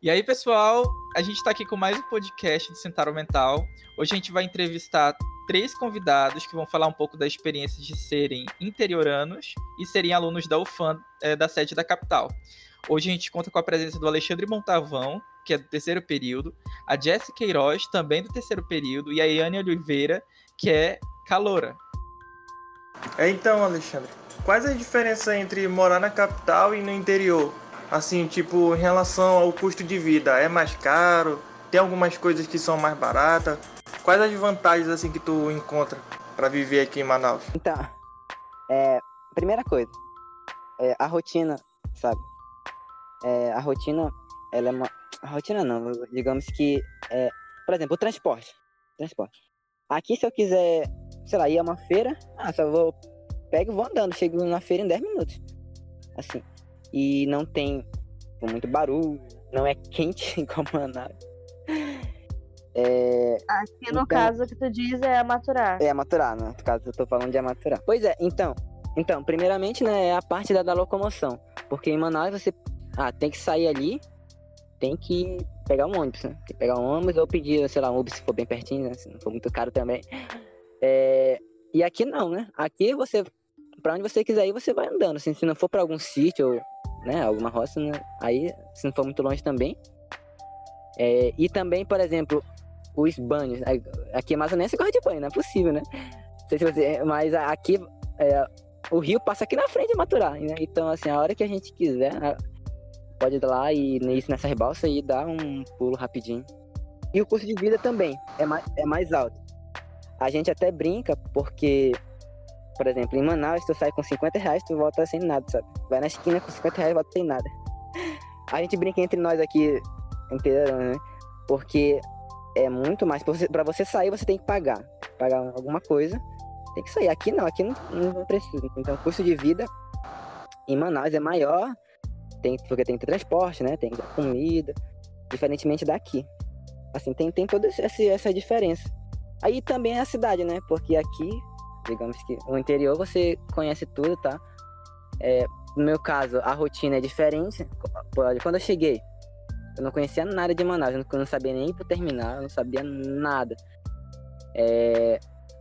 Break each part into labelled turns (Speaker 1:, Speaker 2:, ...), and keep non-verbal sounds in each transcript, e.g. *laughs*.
Speaker 1: E aí, pessoal, a gente está aqui com mais um podcast do Centaro Mental. Hoje a gente vai entrevistar três convidados que vão falar um pouco da experiência de serem interioranos e serem alunos da UFAM é, da sede da capital. Hoje a gente conta com a presença do Alexandre Montavão, que é do terceiro período, a Jéssica Queiroz, também do terceiro período, e a Iane Oliveira, que é caloura.
Speaker 2: Então, Alexandre, quais as diferenças entre morar na capital e no interior? Assim, tipo, em relação ao custo de vida, é mais caro? Tem algumas coisas que são mais baratas? Quais as vantagens assim que tu encontra para viver aqui em Manaus?
Speaker 3: Então, é, primeira coisa, é, a rotina, sabe? É, a rotina, ela é uma. A rotina não, digamos que. É, por exemplo, o transporte. Transporte. Aqui, se eu quiser, sei lá, ir a uma feira, ah, só vou. Pego e vou andando, chego na feira em 10 minutos. Assim e não tem muito barulho, não é quente *laughs* como Manaus.
Speaker 4: É... Aqui no então, caso que tu diz é maturar.
Speaker 3: É maturar, né? No caso eu tô falando de maturar. Pois é, então, então, primeiramente, né, é a parte da, da locomoção. Porque em Manaus você ah, tem que sair ali, tem que pegar um ônibus, né? Tem que pegar um ônibus ou pedir, sei lá, um Uber se for bem pertinho, né? Se não for muito caro também. É... E aqui não, né? Aqui você, pra onde você quiser ir, você vai andando. Assim, se não for pra algum sítio ou né? Alguma roça, né? aí, se não for muito longe também. É, e também, por exemplo, os banhos. Aqui você gosta de banho, não é possível, né? Não sei se você, mas aqui é, o rio passa aqui na frente de Maturá, né? Então, assim, a hora que a gente quiser, pode ir lá e isso nessa balsas e dar um pulo rapidinho. E o custo de vida também é mais, é mais alto. A gente até brinca porque por exemplo, em Manaus, tu sai com 50 reais, tu volta sem nada, sabe? Vai na esquina com 50 reais volta sem nada. *laughs* A gente brinca entre nós aqui, inteiro, né? Porque é muito mais. Pra você sair, você tem que pagar. Pagar alguma coisa. Tem que sair. Aqui não, aqui não, não precisa. Então, o custo de vida em Manaus é maior, tem, porque tem que ter transporte, né? Tem que ter comida. Diferentemente daqui. Assim, tem, tem toda essa, essa diferença. Aí também é a cidade, né? Porque aqui Digamos que no interior você conhece tudo, tá? É, no meu caso, a rotina é diferente. Quando eu cheguei, eu não conhecia nada de Manaus, eu não sabia nem ir pro terminal, eu não sabia nada. É,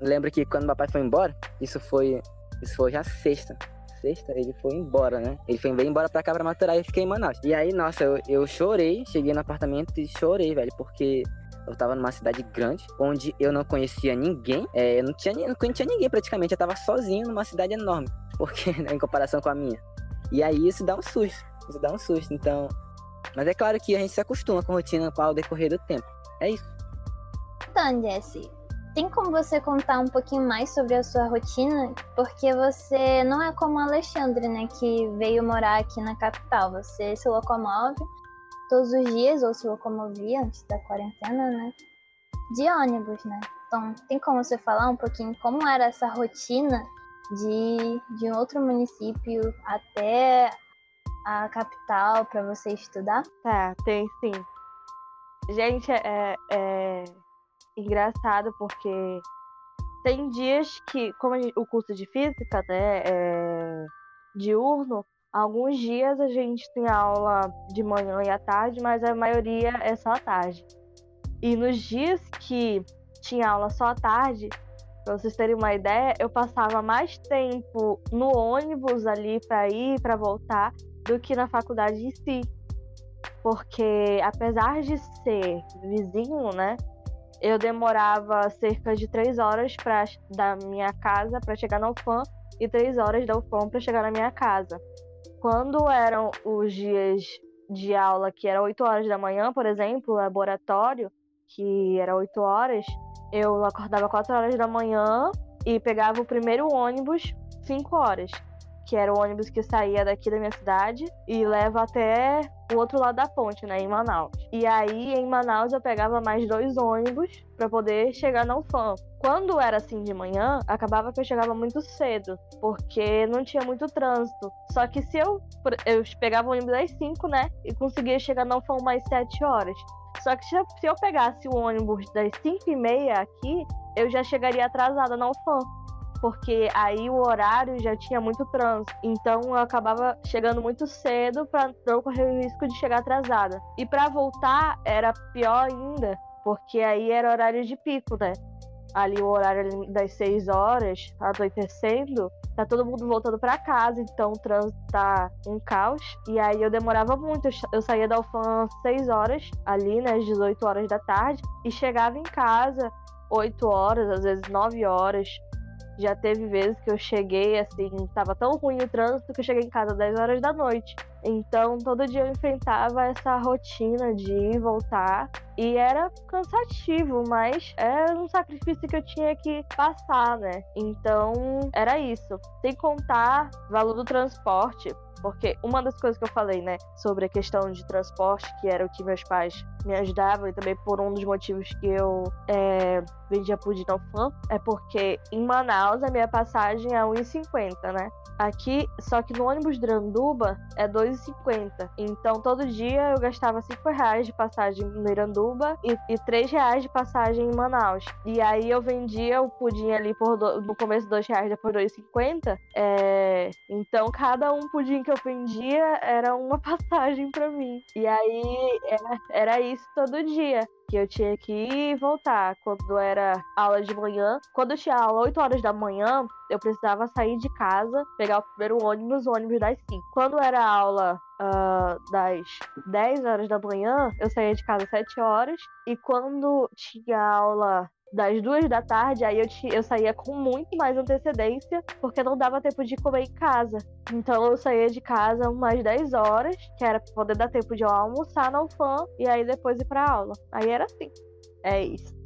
Speaker 3: lembro que quando meu pai foi embora, isso foi, isso foi já sexta. Sexta, ele foi embora, né? Ele foi embora pra cá, pra Maturar, e fiquei em Manaus. E aí, nossa, eu, eu chorei, cheguei no apartamento e chorei, velho, porque eu tava numa cidade grande, onde eu não conhecia ninguém. É, eu não tinha, não tinha ninguém praticamente. Eu tava sozinho numa cidade enorme. *laughs* Porque, né, em comparação com a minha. E aí isso dá um susto. Isso dá um susto. Então. Mas é claro que a gente se acostuma com a rotina com o decorrer do tempo. É isso.
Speaker 5: Então, Jesse, tem como você contar um pouquinho mais sobre a sua rotina? Porque você não é como o Alexandre, né? Que veio morar aqui na capital. Você se locomove todos os dias, ou se locomovia antes da quarentena, né? De ônibus, né? Então, tem como você falar um pouquinho como era essa rotina de, de um outro município até a capital para você estudar?
Speaker 4: Tá, tem sim. Gente, é, é engraçado porque tem dias que, como o curso de física, né, é diurno, Alguns dias a gente tem aula de manhã e à tarde, mas a maioria é só à tarde. E nos dias que tinha aula só à tarde, para vocês terem uma ideia, eu passava mais tempo no ônibus ali para ir, para voltar, do que na faculdade em si. Porque apesar de ser vizinho, né, eu demorava cerca de três horas pra, da minha casa para chegar na UFAM e três horas da UFAM para chegar na minha casa. Quando eram os dias de aula que era 8 horas da manhã, por exemplo, laboratório, que era 8 horas, eu acordava 4 horas da manhã e pegava o primeiro ônibus 5 horas que era o ônibus que saía daqui da minha cidade e leva até o outro lado da ponte, né, em Manaus. E aí, em Manaus, eu pegava mais dois ônibus para poder chegar na UFAM. Quando era assim de manhã, acabava que eu chegava muito cedo, porque não tinha muito trânsito. Só que se eu, eu pegava o ônibus às 5, né, e conseguia chegar na UFAM mais 7 horas. Só que se eu pegasse o ônibus das 5 e meia aqui, eu já chegaria atrasada na UFAM. porque aí o horário já tinha muito trânsito. Então eu acabava chegando muito cedo para não correr o risco de chegar atrasada. E para voltar era pior ainda, porque aí era horário de pico, né? Ali o horário das 6 horas, anoitecendo, tá todo mundo voltando para casa, então o trânsito tá um caos. E aí eu demorava muito, eu saía da às 6 horas, ali, né, às 18 horas da tarde, e chegava em casa 8 horas, às vezes 9 horas. Já teve vezes que eu cheguei assim, tava tão ruim o trânsito que eu cheguei em casa às 10 horas da noite. Então, todo dia eu enfrentava essa rotina de ir e voltar. E era cansativo, mas era um sacrifício que eu tinha que passar, né? Então, era isso. Sem contar o valor do transporte. Porque uma das coisas que eu falei, né, sobre a questão de transporte, que era o que meus pais me ajudavam, e também por um dos motivos que eu é, vendia pudim no fã, é porque em Manaus a minha passagem é 1,50, né? Aqui, só que no ônibus Dranduba é 2,50. Então todo dia eu gastava 5 reais de passagem no Iranduba e, e 3 reais de passagem em Manaus. E aí eu vendia o pudim ali por do, no começo 2 reais, depois 2,50. É, então cada um pudim que eu vendia era uma *laughs* passagem para mim. E aí era, era isso todo dia que eu tinha que ir e voltar. Quando era aula de manhã, quando tinha aula 8 horas da manhã, eu precisava sair de casa, pegar o primeiro ônibus, o ônibus das 5. Quando era aula uh, das 10 horas da manhã, eu saía de casa às 7 horas. E quando tinha aula das duas da tarde, aí eu, eu saía com muito mais antecedência, porque não dava tempo de comer em casa. Então eu saía de casa umas 10 horas, que era pra poder dar tempo de eu almoçar na UFAM e aí depois ir pra aula. Aí era assim. É isso.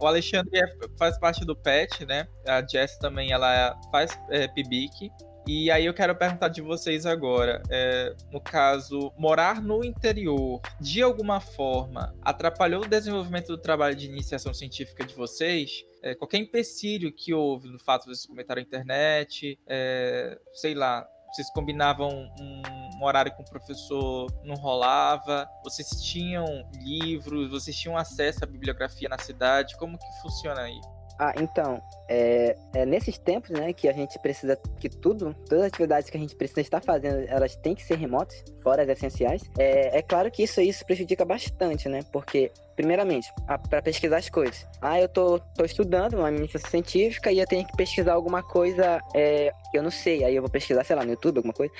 Speaker 1: O Alexandre é, faz parte do PET, né? A Jess também ela faz é, PIBIC. E aí eu quero perguntar de vocês agora, é, no caso, morar no interior, de alguma forma, atrapalhou o desenvolvimento do trabalho de iniciação científica de vocês? É, qualquer empecilho que houve no fato de vocês comentarem a internet, é, sei lá, vocês combinavam um, um, horário com o professor, não rolava? Vocês tinham livros? Vocês tinham acesso à bibliografia na cidade? Como que funciona aí?
Speaker 3: Ah, então, é, é, nesses tempos, né, que a gente precisa que tudo, todas as atividades que a gente precisa estar fazendo, elas têm que ser remotas, fora as essenciais. É, é claro que isso, isso prejudica bastante, né, porque primeiramente, para pesquisar as coisas. Ah, eu tô, tô estudando uma iniciação científica e eu tenho que pesquisar alguma coisa é, que eu não sei. Aí eu vou pesquisar, sei lá, no YouTube, alguma coisa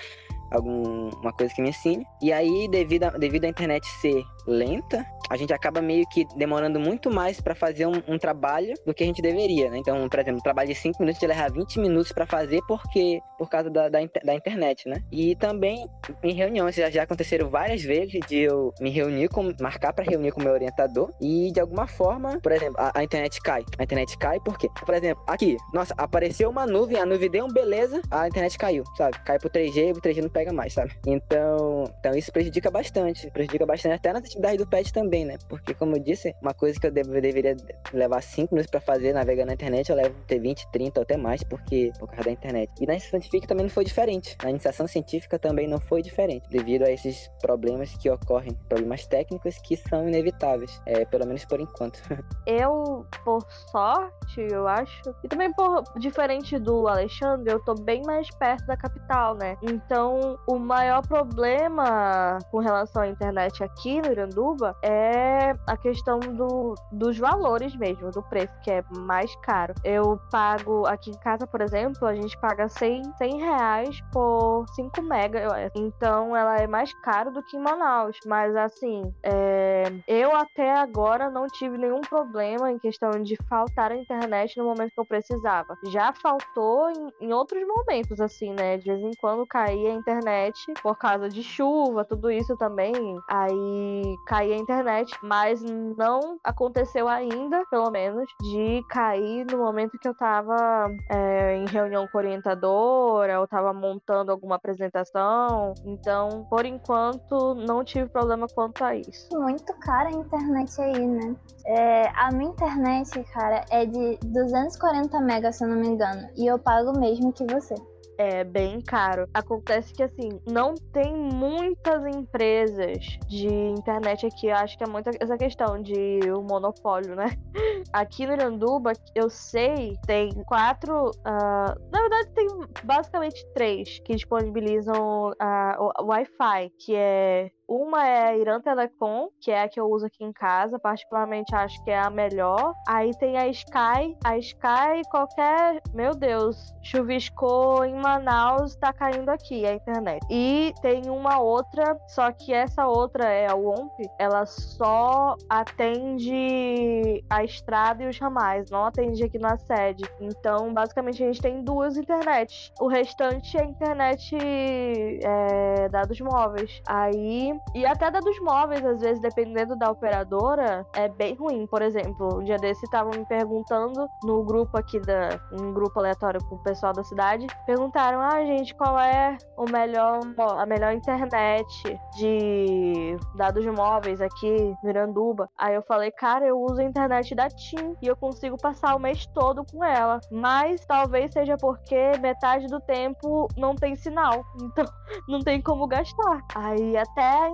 Speaker 3: alguma coisa que me ensine. E aí, devido devido à internet ser lenta, a gente acaba meio que demorando muito mais para fazer um, um, trabalho do que a gente deveria, né? Então, por exemplo, um trabalho de 5 minutos, a gente levar 20 minutos para fazer porque por causa da, da, da, internet, né? E também em reuniões, já, já aconteceram várias vezes de eu me reunir com, marcar para reunir com meu orientador e de alguma forma, por exemplo, a, a, internet cai. A internet cai porque, por exemplo, aqui, nossa, apareceu uma nuvem, a nuvem deu um beleza, a internet caiu, sabe? Cai pro 3G, o 3G não pega pega mais, sabe? Então, então isso prejudica bastante. Prejudica bastante até nas atividades do pet também, né? Porque, como eu disse, uma coisa que eu deveria levar 5 minutos pra fazer, navegar na internet, eu levo ter 20, 30 ou até mais, porque por causa da internet. E na iniciação científica também não foi diferente. Na iniciação científica também não foi diferente, devido a esses problemas que ocorrem, problemas técnicos que são inevitáveis, é, pelo menos por enquanto. *laughs*
Speaker 4: Eu, por sorte, eu acho, e também por diferente do Alexandre, eu tô bem mais perto da capital, né? Então, o maior problema com relação à internet aqui no Iranduba é a questão do, dos valores mesmo, do preço, que é mais caro. Eu pago aqui em casa, por exemplo, a gente paga 100, 100 reais por 5 mega. Então ela é mais caro do que em Manaus. Mas assim, é, eu até agora não tive nenhum problema em questão de faltar a internet no momento que eu precisava. Já faltou em, em outros momentos, assim, né? De vez em quando caía a internet internet por causa de chuva, tudo isso também. Aí caía a internet, mas não aconteceu ainda, pelo menos, de cair no momento que eu tava é, em reunião com orientadora, eu tava montando alguma apresentação. Então, por enquanto, não tive problema quanto a isso.
Speaker 5: Muito cara a internet aí, né? É, a minha internet, cara, é de 240 megas, se eu não me engano. E eu pago o mesmo que você.
Speaker 4: É bem caro. Acontece que assim, não tem muitas empresas de internet aqui. Eu acho que é muito essa questão de o monopólio, né? *laughs* Aqui no Iranduba, eu sei, tem quatro. Uh, na verdade, tem basicamente três que disponibilizam uh, o Wi-Fi, que é uma é a Irã Telecom, que é a que eu uso aqui em casa, particularmente acho que é a melhor. Aí tem a Sky. A Sky, qualquer. Meu Deus, chuviscou em Manaus, tá caindo aqui a internet. E tem uma outra, só que essa outra é a WOMP, ela só atende a estrada e os ramais, não atende aqui na sede. Então, basicamente, a gente tem duas internets. O restante é internet é, dados móveis. Aí e até da dos móveis, às vezes, dependendo da operadora, é bem ruim. Por exemplo, um dia desse estavam me perguntando no grupo aqui da. um grupo aleatório com o pessoal da cidade. Perguntaram, ah, gente, qual é o melhor, a melhor internet de dados móveis aqui no Iranduba? Aí eu falei, cara, eu uso a internet da TIM e eu consigo passar o mês todo com ela. Mas talvez seja porque metade do tempo não tem sinal. *laughs* Então não tem como gastar. Aí até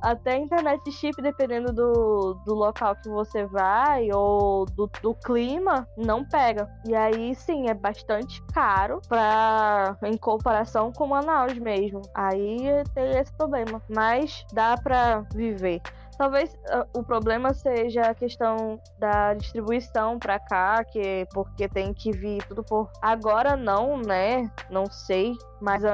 Speaker 4: até internet chip, dependendo do, do local que você vai ou do, do clima, não pega. E aí, sim, é bastante caro pra, em comparação com Manaus mesmo. Aí tem esse problema. Mas dá pra viver. Talvez uh, o problema seja a questão da distribuição para cá, que porque tem que vir tudo por agora não, né? Não sei, mas uh,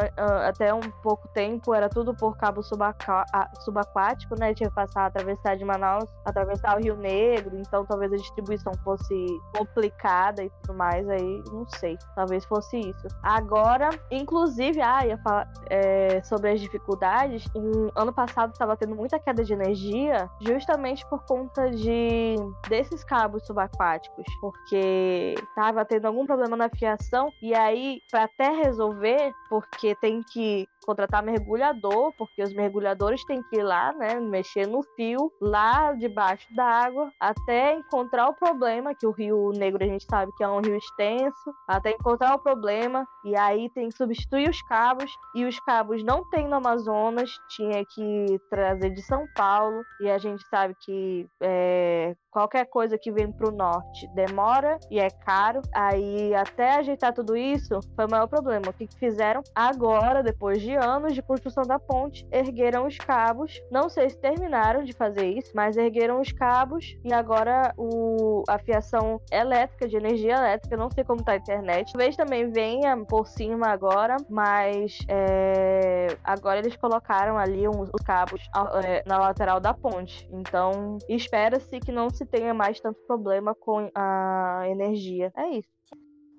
Speaker 4: até um pouco tempo era tudo por cabo subaquático, né? Tinha que passar atravessar de Manaus, atravessar o Rio Negro, então talvez a distribuição fosse complicada e tudo mais, aí não sei, talvez fosse isso. Agora, inclusive, ah, ia falar é, sobre as dificuldades, um, ano passado estava tendo muita queda de energia justamente por conta de desses cabos subaquáticos, porque estava tendo algum problema na fiação e aí para até resolver, porque tem que contratar mergulhador, porque os mergulhadores têm que ir lá, né, mexer no fio lá debaixo da água até encontrar o problema, que o Rio Negro a gente sabe que é um rio extenso, até encontrar o problema e aí tem que substituir os cabos e os cabos não tem no Amazonas, tinha que trazer de São Paulo e a gente sabe que é, qualquer coisa que vem para o norte demora e é caro. Aí até ajeitar tudo isso foi o maior problema. O que, que fizeram? Agora, depois de anos de construção da ponte, ergueram os cabos. Não sei se terminaram de fazer isso, mas ergueram os cabos e agora o, a fiação elétrica, de energia elétrica, não sei como tá a internet. Talvez também venha por cima agora, mas é, agora eles colocaram ali os cabos é, na lateral da ponte. Então espera-se que não se tenha mais tanto problema com a energia. É isso.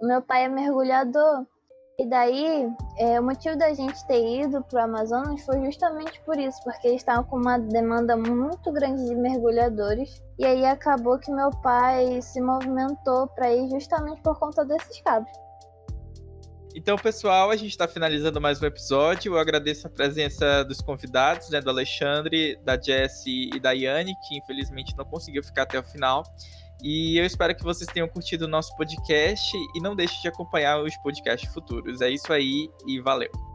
Speaker 5: Meu pai é mergulhador. E daí, é, o motivo da gente ter ido para o Amazonas foi justamente por isso, porque eles estavam com uma demanda muito grande de mergulhadores. E aí acabou que meu pai se movimentou para ir justamente por conta desses cabos.
Speaker 1: Então, pessoal, a gente está finalizando mais um episódio. Eu agradeço a presença dos convidados, né, do Alexandre, da Jessie e da Yane, que infelizmente não conseguiu ficar até o final. E eu espero que vocês tenham curtido o nosso podcast e não deixe de acompanhar os podcasts futuros. É isso aí e valeu!